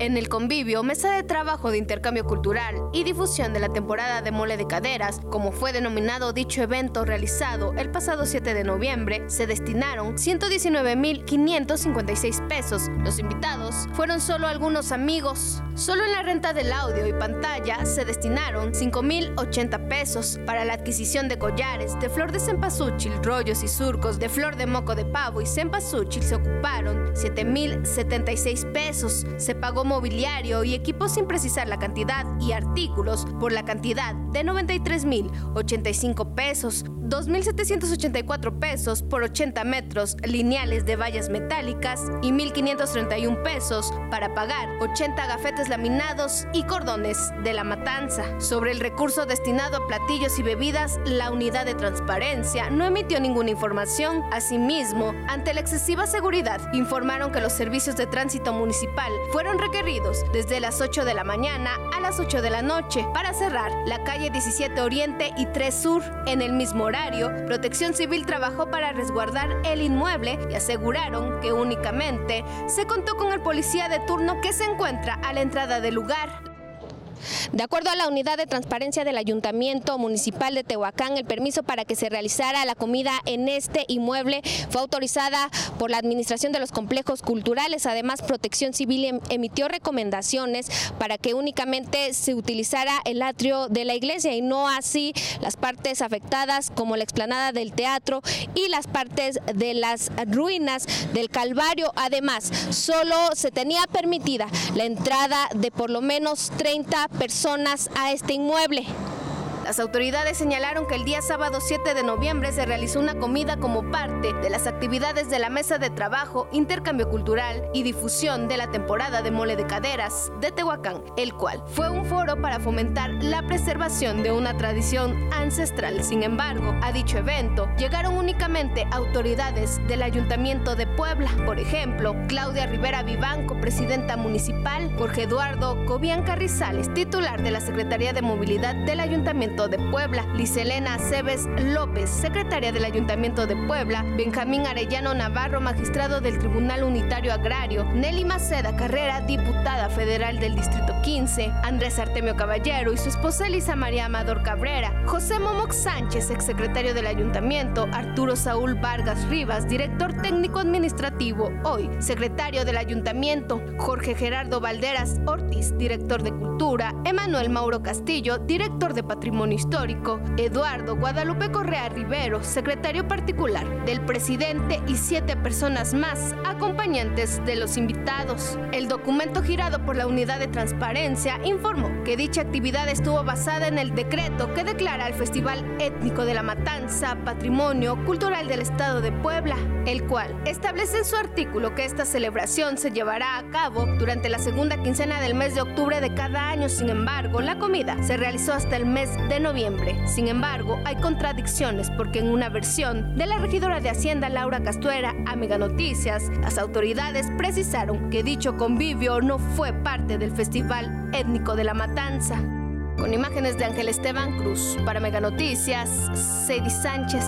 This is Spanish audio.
En el convivio, mesa de trabajo de intercambio cultural y difusión de la temporada de mole de caderas, como fue denominado dicho evento realizado el pasado 7 de noviembre, se destinaron 119.556 pesos. Los invitados fueron solo algunos amigos. Solo en la renta del audio y pantalla se destinaron 5.080 pesos para la adquisición de collares de flor de cempasúchil, rollos y surcos de flor de moco de pavo y cempasúchil se ocuparon 7.076 pesos. Se pagó mobiliario y equipos sin precisar la cantidad y artículos por la cantidad de 93.085 pesos. 2.784 pesos por 80 metros lineales de vallas metálicas y 1.531 pesos para pagar 80 gafetes laminados y cordones de la matanza. Sobre el recurso destinado a platillos y bebidas, la unidad de transparencia no emitió ninguna información. Asimismo, ante la excesiva seguridad, informaron que los servicios de tránsito municipal fueron requeridos desde las 8 de la mañana a las 8 de la noche para cerrar la calle 17 Oriente y 3 Sur en el mismo horario Protección Civil trabajó para resguardar el inmueble y aseguraron que únicamente se contó con el policía de turno que se encuentra a la entrada del lugar. De acuerdo a la unidad de transparencia del Ayuntamiento Municipal de Tehuacán, el permiso para que se realizara la comida en este inmueble fue autorizada por la Administración de los Complejos Culturales. Además, Protección Civil em, emitió recomendaciones para que únicamente se utilizara el atrio de la iglesia y no así las partes afectadas como la explanada del teatro y las partes de las ruinas del Calvario. Además, solo se tenía permitida la entrada de por lo menos 30 personas a este inmueble. Las autoridades señalaron que el día sábado 7 de noviembre se realizó una comida como parte de las actividades de la mesa de trabajo, intercambio cultural y difusión de la temporada de mole de caderas de Tehuacán, el cual fue un foro para fomentar la preservación de una tradición ancestral. Sin embargo, a dicho evento llegaron únicamente autoridades del Ayuntamiento de Puebla, por ejemplo, Claudia Rivera Vivanco, presidenta municipal, Jorge Eduardo Cobian Carrizales, titular de la Secretaría de Movilidad del Ayuntamiento de Puebla, Liselena Cebes López, secretaria del Ayuntamiento de Puebla, Benjamín Arellano Navarro, magistrado del Tribunal Unitario Agrario, Nelly Maceda Carrera, diputada federal del Distrito 15, Andrés Artemio Caballero y su esposa Elisa María Amador Cabrera, José Momox Sánchez, exsecretario del Ayuntamiento, Arturo Saúl Vargas Rivas, director técnico administrativo, hoy secretario del Ayuntamiento, Jorge Gerardo Valderas Ortiz, director de Cultura, Emanuel Mauro Castillo, director de Patrimonio Histórico, Eduardo Guadalupe Correa Rivero, secretario particular del presidente y siete personas más, acompañantes de los invitados. El documento girado por la Unidad de Transparencia informó que dicha actividad estuvo basada en el decreto que declara al Festival Étnico de la Matanza Patrimonio Cultural del Estado de Puebla, el cual establece en su artículo que esta celebración se llevará a cabo durante la segunda quincena del mes de octubre de cada año. Sin embargo, la comida se realizó hasta el mes noviembre. Sin embargo, hay contradicciones porque en una versión de la regidora de Hacienda Laura Castuera a Mega Noticias, las autoridades precisaron que dicho convivio no fue parte del Festival Étnico de la Matanza. Con imágenes de Ángel Esteban Cruz, para Mega Noticias, Sadie Sánchez.